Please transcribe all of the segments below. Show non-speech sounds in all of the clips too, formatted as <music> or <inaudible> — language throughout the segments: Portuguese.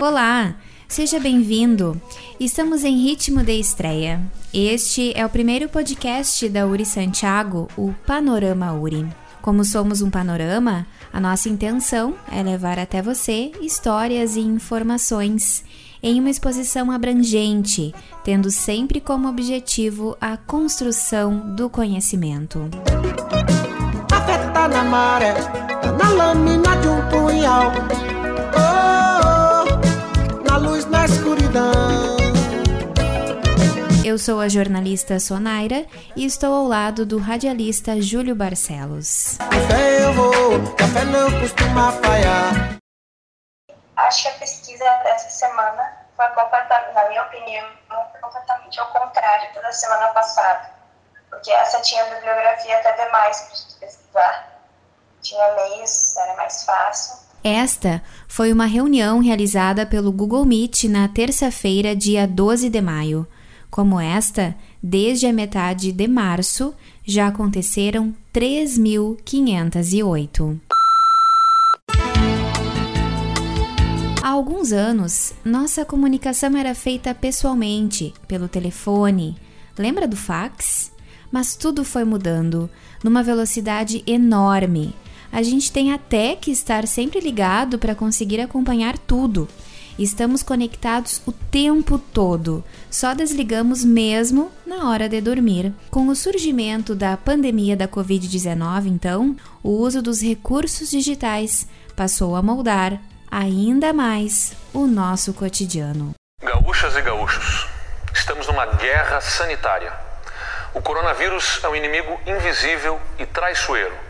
Olá, seja bem-vindo. Estamos em ritmo de estreia. Este é o primeiro podcast da Uri Santiago, o Panorama Uri. Como somos um panorama, a nossa intenção é levar até você histórias e informações em uma exposição abrangente, tendo sempre como objetivo a construção do conhecimento. A na maré, tá na lâmina de um punhal. Oh, oh, na luz, na escuridão. Eu sou a jornalista Sonaira e estou ao lado do radialista Júlio Barcelos. Com fé eu vou, café não costuma falhar. acho que a pesquisa dessa semana foi completamente, na minha opinião, completamente ao contrário da semana passada. Porque essa tinha bibliografia até demais para gente pesquisar. Tinha meios, era mais fácil. Esta foi uma reunião realizada pelo Google Meet na terça-feira, dia 12 de maio. Como esta, desde a metade de março, já aconteceram 3.508. Há alguns anos, nossa comunicação era feita pessoalmente, pelo telefone. Lembra do fax? Mas tudo foi mudando, numa velocidade enorme. A gente tem até que estar sempre ligado para conseguir acompanhar tudo. Estamos conectados o tempo todo, só desligamos mesmo na hora de dormir. Com o surgimento da pandemia da Covid-19, então, o uso dos recursos digitais passou a moldar ainda mais o nosso cotidiano. Gaúchas e gaúchos, estamos numa guerra sanitária. O coronavírus é um inimigo invisível e traiçoeiro.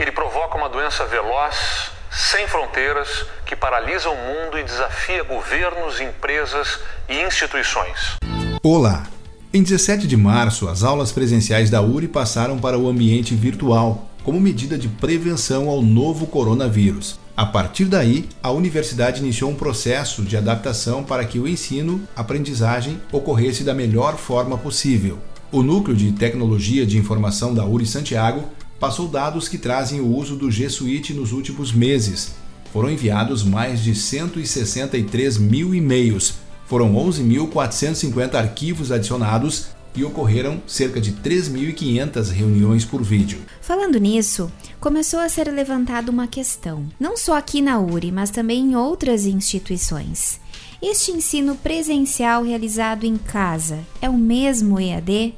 Ele provoca uma doença veloz, sem fronteiras, que paralisa o mundo e desafia governos, empresas e instituições. Olá! Em 17 de março, as aulas presenciais da URI passaram para o ambiente virtual, como medida de prevenção ao novo coronavírus. A partir daí, a universidade iniciou um processo de adaptação para que o ensino-aprendizagem ocorresse da melhor forma possível. O Núcleo de Tecnologia de Informação da URI Santiago passou dados que trazem o uso do G Suite nos últimos meses. Foram enviados mais de 163 mil e-mails, foram 11.450 arquivos adicionados e ocorreram cerca de 3.500 reuniões por vídeo. Falando nisso, começou a ser levantada uma questão, não só aqui na URI, mas também em outras instituições. Este ensino presencial realizado em casa é o mesmo EAD?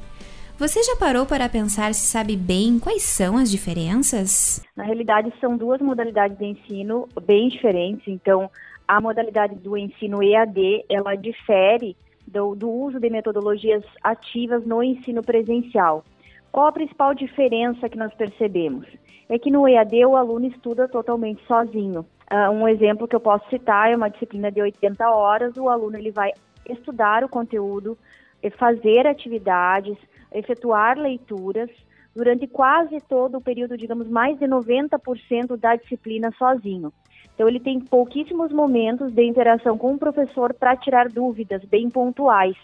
Você já parou para pensar se sabe bem quais são as diferenças? Na realidade, são duas modalidades de ensino bem diferentes. Então, a modalidade do ensino EAD, ela difere do, do uso de metodologias ativas no ensino presencial. Qual a principal diferença que nós percebemos? É que no EAD o aluno estuda totalmente sozinho. Uh, um exemplo que eu posso citar é uma disciplina de 80 horas, o aluno ele vai estudar o conteúdo, fazer atividades, efetuar leituras durante quase todo o período, digamos, mais de 90% da disciplina sozinho. Então, ele tem pouquíssimos momentos de interação com o professor para tirar dúvidas bem pontuais.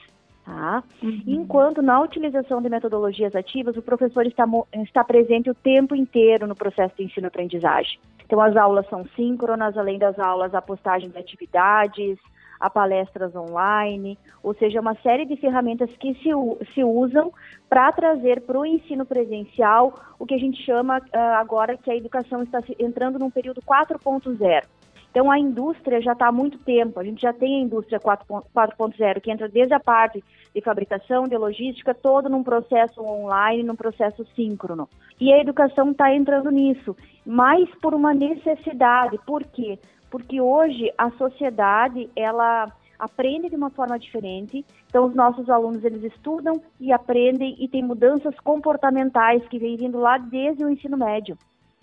Tá? Uhum. Enquanto na utilização de metodologias ativas, o professor está, está presente o tempo inteiro no processo de ensino-aprendizagem. Então, as aulas são síncronas, além das aulas, a postagem de atividades, a palestras online, ou seja, uma série de ferramentas que se, se usam para trazer para o ensino presencial o que a gente chama uh, agora que a educação está entrando num período 4.0. Então, a indústria já está há muito tempo, a gente já tem a indústria 4.0, que entra desde a parte de fabricação, de logística, todo num processo online, num processo síncrono. E a educação está entrando nisso, mas por uma necessidade. Por quê? Porque hoje a sociedade ela aprende de uma forma diferente. Então os nossos alunos eles estudam e aprendem e tem mudanças comportamentais que vêm vindo lá desde o ensino médio.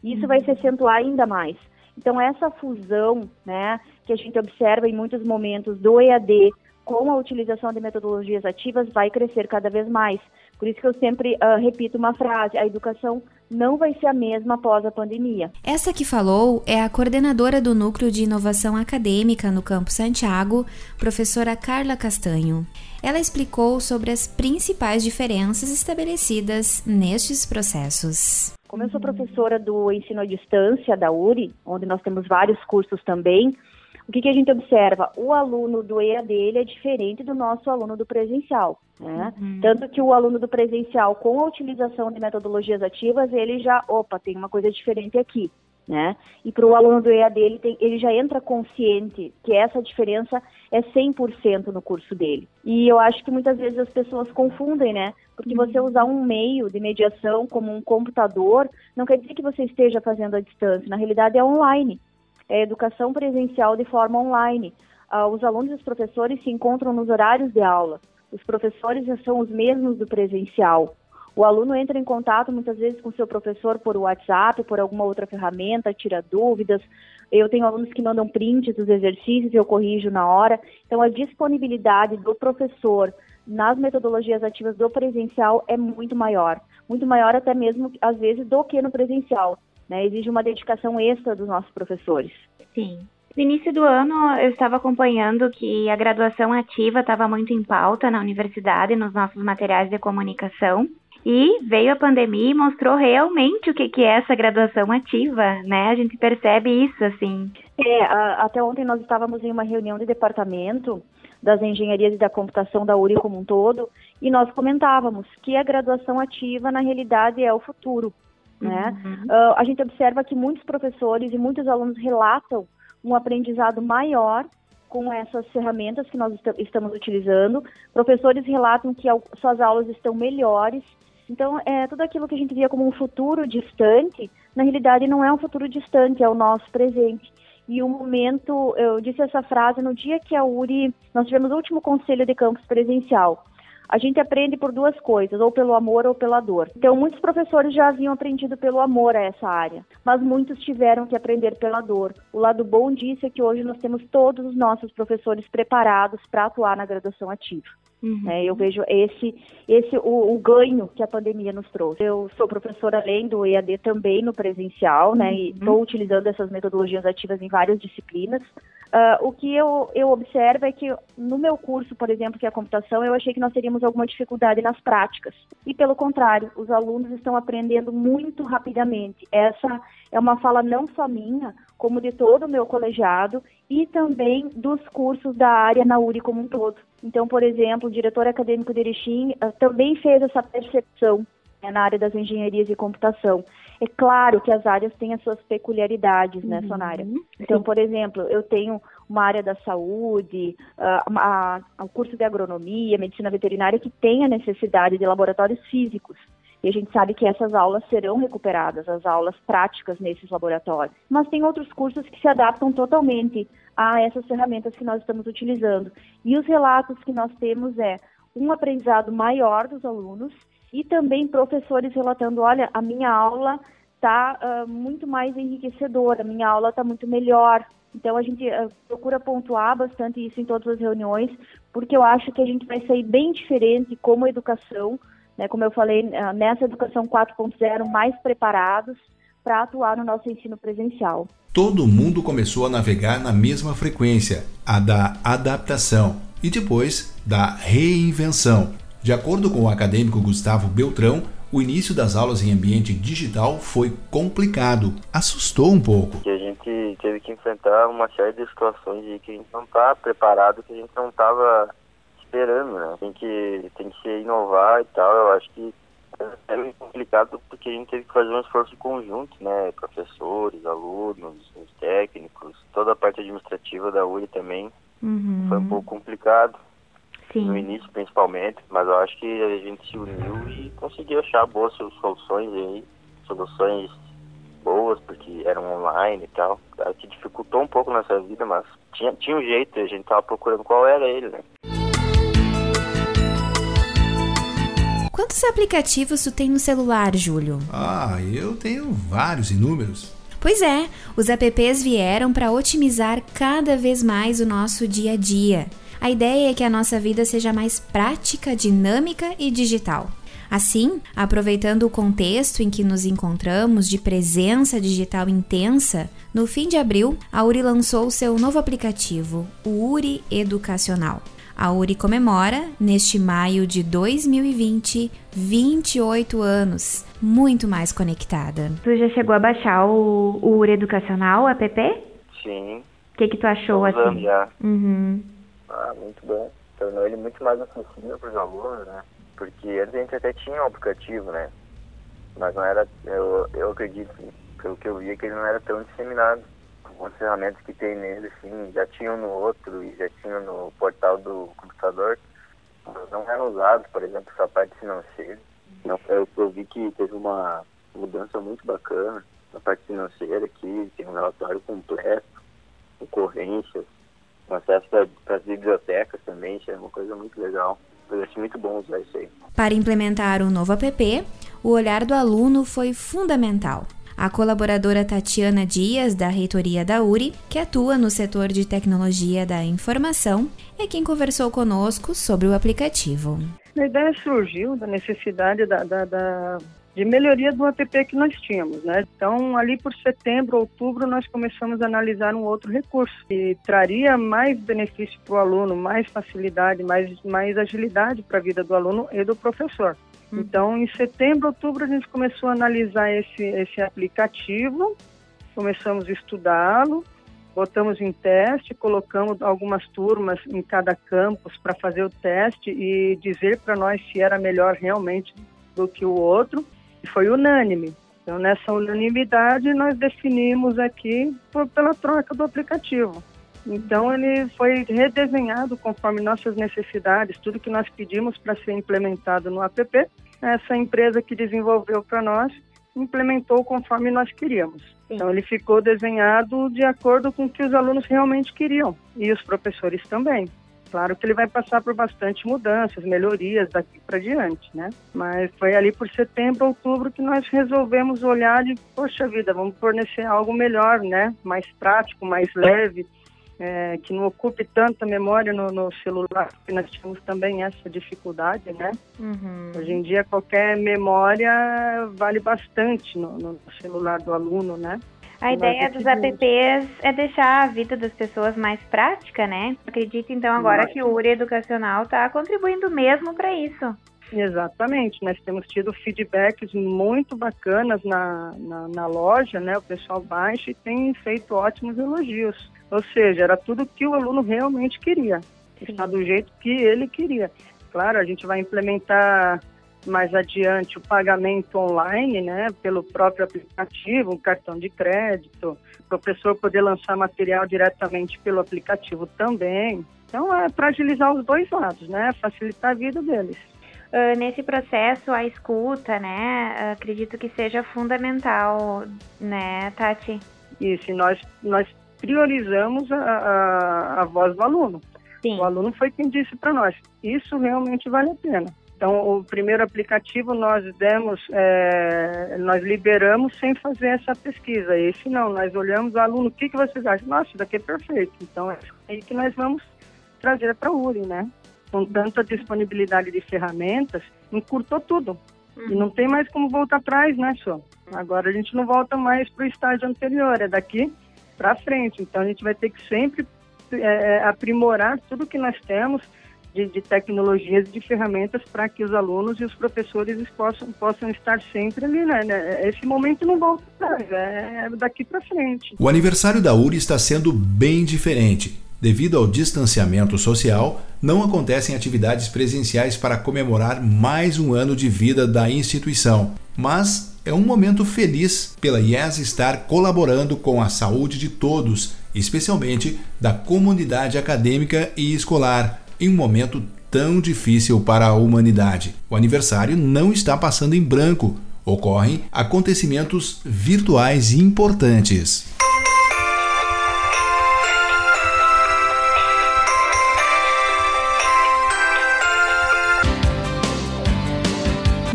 Isso uhum. vai se acentuar ainda mais. Então essa fusão, né, que a gente observa em muitos momentos do EAD com a utilização de metodologias ativas vai crescer cada vez mais. Por isso que eu sempre uh, repito uma frase: a educação não vai ser a mesma após a pandemia. Essa que falou é a coordenadora do Núcleo de Inovação Acadêmica no Campo Santiago, professora Carla Castanho. Ela explicou sobre as principais diferenças estabelecidas nestes processos. Como eu sou professora do ensino à distância da URI, onde nós temos vários cursos também, o que, que a gente observa? O aluno do EAD ele é diferente do nosso aluno do presencial. Né? Uhum. Tanto que o aluno do presencial, com a utilização de metodologias ativas, ele já, opa, tem uma coisa diferente aqui. Né? E para o aluno do EAD, ele, tem, ele já entra consciente que essa diferença é 100% no curso dele. E eu acho que muitas vezes as pessoas confundem, né? Porque uhum. você usar um meio de mediação como um computador não quer dizer que você esteja fazendo à distância. Na realidade, é online é educação presencial de forma online. Ah, os alunos e os professores se encontram nos horários de aula. Os professores são os mesmos do presencial. O aluno entra em contato muitas vezes com seu professor por WhatsApp, por alguma outra ferramenta, tira dúvidas. Eu tenho alunos que mandam prints dos exercícios eu corrijo na hora. Então, a disponibilidade do professor nas metodologias ativas do presencial é muito maior. Muito maior até mesmo, às vezes, do que no presencial. Né? Exige uma dedicação extra dos nossos professores. Sim. No início do ano, eu estava acompanhando que a graduação ativa estava muito em pauta na universidade, nos nossos materiais de comunicação. E veio a pandemia e mostrou realmente o que, que é essa graduação ativa, né? A gente percebe isso, assim. É, a, até ontem nós estávamos em uma reunião de departamento das engenharias e da computação da URI como um todo, e nós comentávamos que a graduação ativa, na realidade, é o futuro. Né? Uhum. Uh, a gente observa que muitos professores e muitos alunos relatam um aprendizado maior com essas ferramentas que nós est estamos utilizando. Professores relatam que suas aulas estão melhores. Então, é tudo aquilo que a gente via como um futuro distante, na realidade não é um futuro distante, é o nosso presente. E o momento, eu disse essa frase no dia que a URI, nós tivemos o último conselho de campus presencial a gente aprende por duas coisas, ou pelo amor ou pela dor. Então, muitos professores já haviam aprendido pelo amor a essa área, mas muitos tiveram que aprender pela dor. O lado bom disso é que hoje nós temos todos os nossos professores preparados para atuar na graduação ativa. Uhum. É, eu vejo esse, esse o, o, ganho que a pandemia nos trouxe. Eu sou professora além do EAD também no presencial, né? E estou uhum. utilizando essas metodologias ativas em várias disciplinas. Uh, o que eu, eu observo é que no meu curso, por exemplo, que é a computação, eu achei que nós teríamos alguma dificuldade nas práticas. E pelo contrário, os alunos estão aprendendo muito rapidamente. Essa é uma fala não só minha, como de todo o meu colegiado e também dos cursos da área na URI como um todo. Então, por exemplo, o diretor acadêmico de Erechim uh, também fez essa percepção né, na área das engenharias e computação. É claro que as áreas têm as suas peculiaridades, né, uhum. Sonária? Então, por exemplo, eu tenho uma área da saúde, uh, a, a, o curso de agronomia, medicina veterinária, que tem a necessidade de laboratórios físicos. E a gente sabe que essas aulas serão recuperadas, as aulas práticas nesses laboratórios. Mas tem outros cursos que se adaptam totalmente a essas ferramentas que nós estamos utilizando. E os relatos que nós temos é um aprendizado maior dos alunos e também professores relatando, olha, a minha aula está uh, muito mais enriquecedora, a minha aula está muito melhor. Então a gente uh, procura pontuar bastante isso em todas as reuniões, porque eu acho que a gente vai sair bem diferente como educação, né, como eu falei, uh, nessa educação 4.0, mais preparados para atuar no nosso ensino presencial. Todo mundo começou a navegar na mesma frequência, a da adaptação, e depois da reinvenção. De acordo com o acadêmico Gustavo Beltrão, o início das aulas em ambiente digital foi complicado, assustou um pouco. Que a gente teve que enfrentar uma série de situações de que a gente não está preparado, que a gente não estava esperando, né? Tem que, tem que se inovar e tal. Eu acho que é meio complicado porque a gente teve que fazer um esforço conjunto, né? Professores, alunos, os técnicos, toda a parte administrativa da URI também. Uhum. Foi um pouco complicado. Sim. no início principalmente, mas eu acho que a gente se uniu e conseguiu achar boas soluções aí, soluções boas, porque eram online e tal. Claro que dificultou um pouco nossa vida, mas tinha, tinha um jeito, a gente tava procurando qual era ele, né? Quantos aplicativos tu tem no celular, Júlio? Ah, eu tenho vários inúmeros. Pois é, os apps vieram para otimizar cada vez mais o nosso dia a dia. A ideia é que a nossa vida seja mais prática, dinâmica e digital. Assim, aproveitando o contexto em que nos encontramos de presença digital intensa, no fim de abril, a URI lançou seu novo aplicativo, o URI Educacional. A URI comemora, neste maio de 2020, 28 anos, muito mais conectada. Tu já chegou a baixar o, o URI Educacional, o app? Sim. O que, que tu achou Usando assim? já. Uhum. Ah, muito bom. Tornou ele muito mais acessível para os alunos, né? Porque antes a gente até tinha um aplicativo, né? Mas não era, eu, eu acredito, pelo que eu via, que ele não era tão disseminado. Algumas ferramentas que tem nele, assim, já tinham no outro e já tinham no portal do computador, mas não eram usados, por exemplo, essa parte financeira. Não, eu, eu vi que teve uma mudança muito bacana na parte financeira aqui, tem um relatório completo, ocorrências, um acesso para as bibliotecas também, isso é uma coisa muito legal. Eu achei muito bom usar isso aí. Para implementar o novo app, o olhar do aluno foi fundamental. A colaboradora Tatiana Dias, da reitoria da URI, que atua no setor de tecnologia da informação, é quem conversou conosco sobre o aplicativo. A ideia surgiu da necessidade da, da, da, de melhoria do app que nós tínhamos, né? Então, ali por setembro, outubro, nós começamos a analisar um outro recurso que traria mais benefício para o aluno, mais facilidade, mais, mais agilidade para a vida do aluno e do professor. Então, em setembro, outubro, a gente começou a analisar esse, esse aplicativo, começamos a estudá-lo, botamos em teste, colocamos algumas turmas em cada campus para fazer o teste e dizer para nós se era melhor realmente do que o outro. Foi unânime. Então, nessa unanimidade, nós definimos aqui por, pela troca do aplicativo. Então, ele foi redesenhado conforme nossas necessidades, tudo que nós pedimos para ser implementado no app, essa empresa que desenvolveu para nós implementou conforme nós queríamos. Então, ele ficou desenhado de acordo com o que os alunos realmente queriam e os professores também. Claro que ele vai passar por bastante mudanças, melhorias daqui para diante, né? Mas foi ali por setembro, outubro que nós resolvemos olhar de, poxa vida, vamos fornecer algo melhor, né? Mais prático, mais leve, é, que não ocupe tanta memória no, no, celular, porque nós temos também essa dificuldade, né? Uhum. Hoje em dia qualquer memória vale bastante no, no celular do aluno, né? A ideia dos apps é deixar a vida das pessoas mais prática, né? Acredito então agora que o URI Educacional está contribuindo mesmo para isso. Exatamente, nós temos tido feedbacks muito bacanas na, na, na, loja, né? O pessoal baixa e tem feito ótimos elogios. Ou seja, era tudo que o aluno realmente queria, está do jeito que ele queria. Claro, a gente vai implementar mais adiante o pagamento online, né, pelo próprio aplicativo, um cartão de crédito, o professor poder lançar material diretamente pelo aplicativo também. Então, é para agilizar os dois lados, né, facilitar a vida deles. Uh, nesse processo, a escuta, né, acredito que seja fundamental, né, Tati? Isso, nós, nós priorizamos a, a, a voz do aluno. Sim. O aluno foi quem disse para nós, isso realmente vale a pena. Então, o primeiro aplicativo nós demos, é, nós liberamos sem fazer essa pesquisa. Esse não, nós olhamos o aluno, o que, que vocês acham? Nossa, isso daqui é perfeito. Então, é aí que nós vamos trazer para o URI, né? Com tanta disponibilidade de ferramentas, encurtou tudo. Uhum. E não tem mais como voltar atrás, né, só? Agora a gente não volta mais para o estágio anterior, é daqui para frente. Então, a gente vai ter que sempre é, aprimorar tudo que nós temos, de, de tecnologias, de ferramentas para que os alunos e os professores possam, possam estar sempre ali, né? Esse momento não volta atrás, é daqui para frente. O aniversário da URI está sendo bem diferente. Devido ao distanciamento social, não acontecem atividades presenciais para comemorar mais um ano de vida da instituição, mas é um momento feliz pela IES estar colaborando com a saúde de todos, especialmente da comunidade acadêmica e escolar, em um momento tão difícil para a humanidade. O aniversário não está passando em branco, ocorrem acontecimentos virtuais importantes.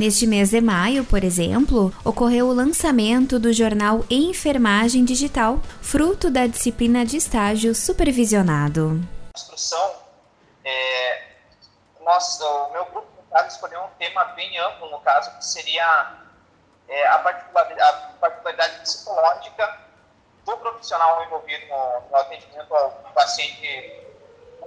Neste mês de maio, por exemplo, ocorreu o lançamento do jornal Enfermagem Digital, fruto da disciplina de estágio supervisionado. Instrução, é, nossa, o meu grupo, no caso, escolheu um tema bem amplo, no caso, que seria é, a, particularidade, a, particularidade, psicológica do profissional envolvido no, no atendimento ao paciente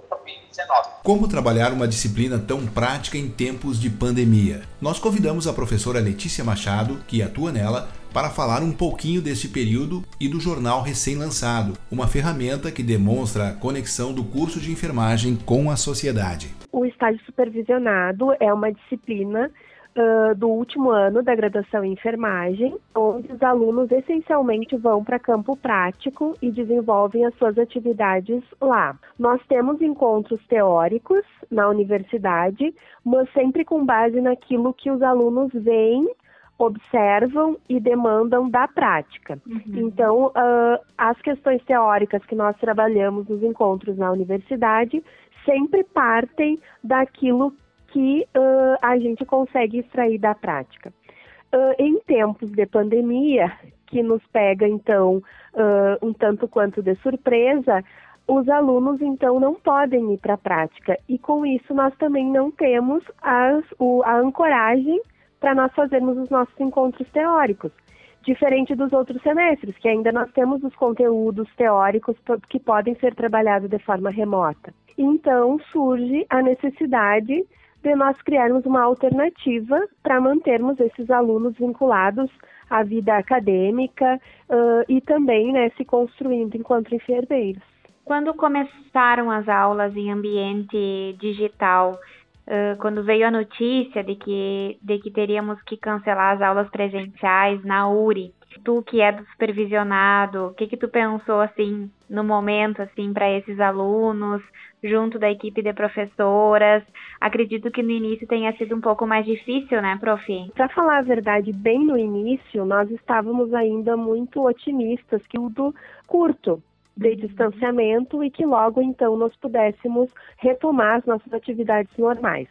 Covid-19. Como trabalhar uma disciplina tão prática em tempos de pandemia? Nós convidamos a professora Letícia Machado, que atua nela, para falar um pouquinho deste período e do jornal recém-lançado, uma ferramenta que demonstra a conexão do curso de enfermagem com a sociedade. O estágio supervisionado é uma disciplina uh, do último ano da graduação em enfermagem, onde os alunos essencialmente vão para campo prático e desenvolvem as suas atividades lá. Nós temos encontros teóricos na universidade, mas sempre com base naquilo que os alunos veem observam e demandam da prática. Uhum. Então, uh, as questões teóricas que nós trabalhamos nos encontros na universidade sempre partem daquilo que uh, a gente consegue extrair da prática. Uh, em tempos de pandemia, que nos pega então um tanto quanto de surpresa, os alunos então não podem ir para a prática e com isso nós também não temos as, o, a ancoragem para nós fazermos os nossos encontros teóricos. Diferente dos outros semestres, que ainda nós temos os conteúdos teóricos que podem ser trabalhados de forma remota. Então surge a necessidade de nós criarmos uma alternativa para mantermos esses alunos vinculados à vida acadêmica uh, e também né, se construindo enquanto enfermeiros. Quando começaram as aulas em ambiente digital, uh, quando veio a notícia de que, de que teríamos que cancelar as aulas presenciais na URI, tu que é do supervisionado, o que que tu pensou assim no momento assim para esses alunos, junto da equipe de professoras? Acredito que no início tenha sido um pouco mais difícil, né, prof? Para falar a verdade, bem no início, nós estávamos ainda muito otimistas que tudo curto de distanciamento e que logo então nós pudéssemos retomar as nossas atividades normais.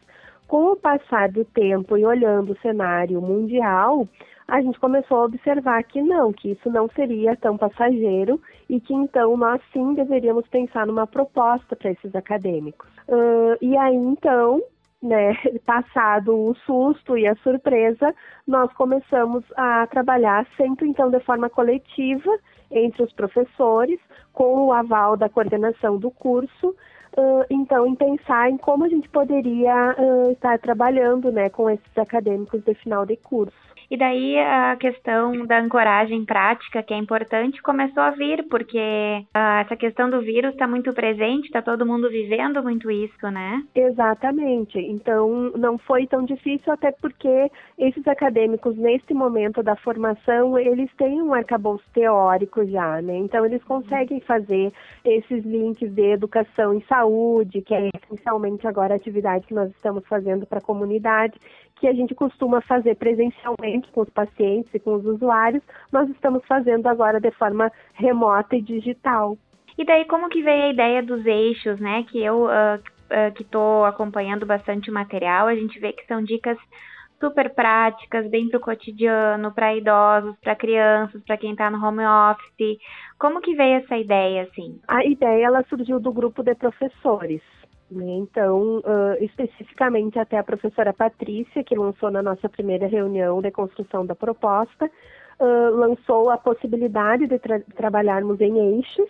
Com o passar do tempo e olhando o cenário mundial, a gente começou a observar que não, que isso não seria tão passageiro e que então nós sim deveríamos pensar numa proposta para esses acadêmicos. Uh, e aí então, né, <laughs> passado o susto e a surpresa, nós começamos a trabalhar sempre então de forma coletiva entre os professores, com o aval da coordenação do curso, uh, então em pensar em como a gente poderia uh, estar trabalhando né, com esses acadêmicos de final de curso. E daí a questão da ancoragem prática, que é importante, começou a vir, porque uh, essa questão do vírus está muito presente, está todo mundo vivendo muito isso, né? Exatamente. Então não foi tão difícil, até porque esses acadêmicos, nesse momento da formação, eles têm um arcabouço teórico já, né? Então eles conseguem fazer esses links de educação em saúde, que é essencialmente agora a atividade que nós estamos fazendo para a comunidade, que a gente costuma fazer presencialmente com os pacientes e com os usuários, nós estamos fazendo agora de forma remota e digital. E daí como que veio a ideia dos eixos, né? Que eu uh, uh, que estou acompanhando bastante o material, a gente vê que são dicas super práticas, bem para o cotidiano, para idosos, para crianças, para quem está no home office. Como que veio essa ideia, assim? A ideia ela surgiu do grupo de professores. Né? Então, uh, especificamente até a professora Patrícia, que lançou na nossa primeira reunião de construção da proposta, uh, lançou a possibilidade de tra trabalharmos em eixos,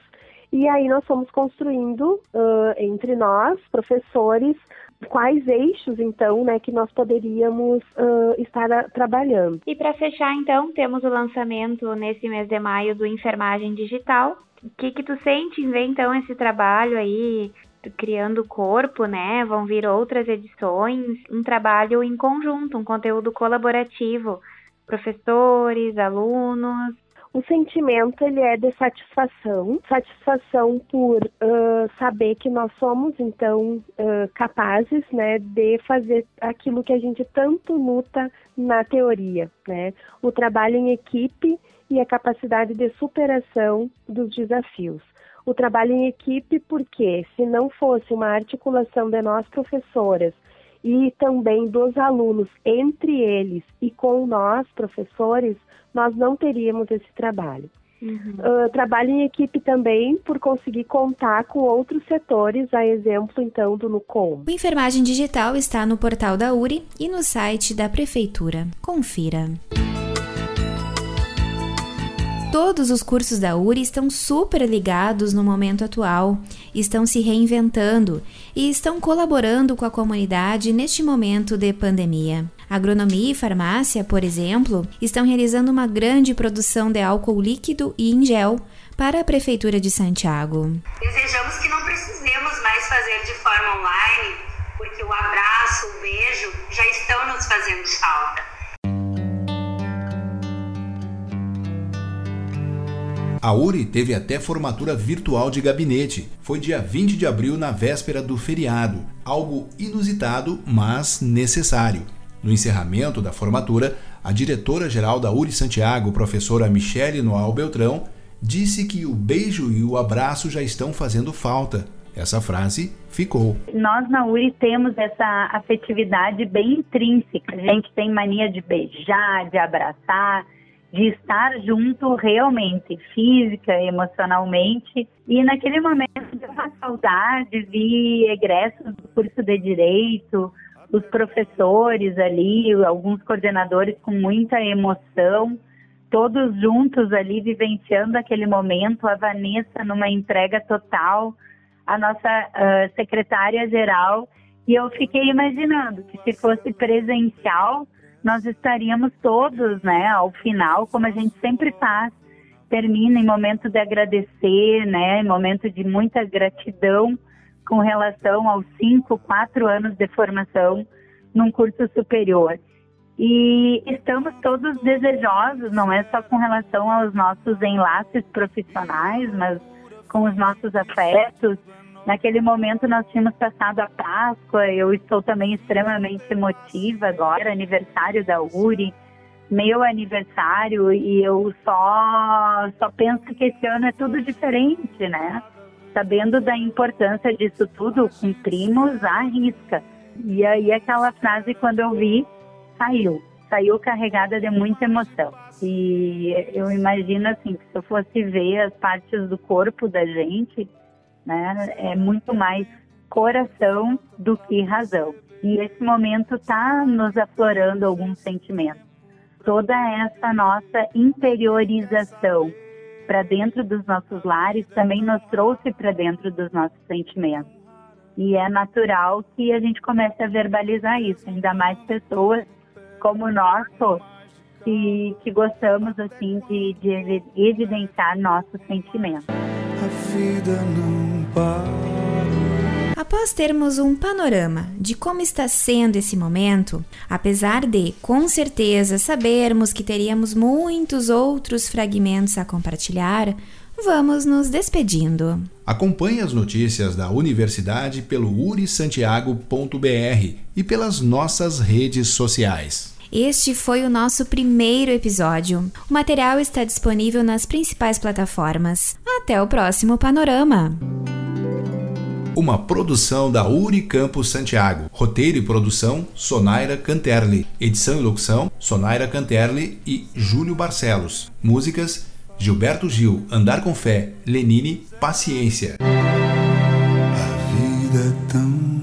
e aí nós fomos construindo uh, entre nós, professores, quais eixos então, né, que nós poderíamos uh, estar trabalhando. E para fechar, então, temos o lançamento nesse mês de maio do Enfermagem Digital. O que que tu sente em ver então esse trabalho aí criando corpo, né? Vão vir outras edições, um trabalho em conjunto, um conteúdo colaborativo, professores, alunos. O sentimento ele é de satisfação, satisfação por uh, saber que nós somos então uh, capazes, né, de fazer aquilo que a gente tanto luta na teoria, né? O trabalho em equipe e a capacidade de superação dos desafios o trabalho em equipe, porque se não fosse uma articulação de nós professoras e também dos alunos entre eles e com nós professores, nós não teríamos esse trabalho. Uhum. Uh, trabalho em equipe também por conseguir contar com outros setores, a exemplo então do NUCOM. O Enfermagem Digital está no portal da URI e no site da Prefeitura. Confira. Todos os cursos da URI estão super ligados no momento atual, estão se reinventando e estão colaborando com a comunidade neste momento de pandemia. Agronomia e farmácia, por exemplo, estão realizando uma grande produção de álcool líquido e em gel para a Prefeitura de Santiago. Desejamos que não A URI teve até formatura virtual de gabinete. Foi dia 20 de abril, na véspera do feriado. Algo inusitado, mas necessário. No encerramento da formatura, a diretora-geral da URI Santiago, professora Michele Noal Beltrão, disse que o beijo e o abraço já estão fazendo falta. Essa frase ficou. Nós na URI temos essa afetividade bem intrínseca. A gente tem mania de beijar, de abraçar, de estar junto realmente, física, emocionalmente. E naquele momento de uma saudade, vi egressos do curso de Direito, os professores ali, alguns coordenadores com muita emoção, todos juntos ali vivenciando aquele momento, a Vanessa numa entrega total, a nossa uh, secretária-geral, e eu fiquei imaginando que se fosse presencial, nós estaríamos todos, né, ao final, como a gente sempre faz, termina em momento de agradecer, né, em momento de muita gratidão com relação aos cinco, quatro anos de formação num curso superior. E estamos todos desejosos, não é só com relação aos nossos enlaces profissionais, mas com os nossos afetos, Naquele momento nós tínhamos passado a Páscoa, eu estou também extremamente emotiva agora, aniversário da URI, meu aniversário, e eu só, só penso que esse ano é tudo diferente, né? Sabendo da importância disso tudo, cumprimos a risca. E aí aquela frase, quando eu vi, saiu. Saiu carregada de muita emoção. E eu imagino assim, que se eu fosse ver as partes do corpo da gente, né? É muito mais coração do que razão. E esse momento está nos aflorando alguns sentimentos. Toda essa nossa interiorização para dentro dos nossos lares também nos trouxe para dentro dos nossos sentimentos. E é natural que a gente comece a verbalizar isso, ainda mais pessoas como nós que, que gostamos assim de, de evidenciar nossos sentimentos. A vida não Após termos um panorama de como está sendo esse momento, apesar de, com certeza, sabermos que teríamos muitos outros fragmentos a compartilhar, vamos nos despedindo. Acompanhe as notícias da universidade pelo urisantiago.br e pelas nossas redes sociais. Este foi o nosso primeiro episódio. O material está disponível nas principais plataformas. Até o próximo panorama! uma produção da Uri Campus Santiago. Roteiro e produção, Sonaira Canterli. Edição e locução, Sonaira Canterli e Júlio Barcelos. Músicas, Gilberto Gil, Andar com Fé, Lenine, Paciência. A vida é tão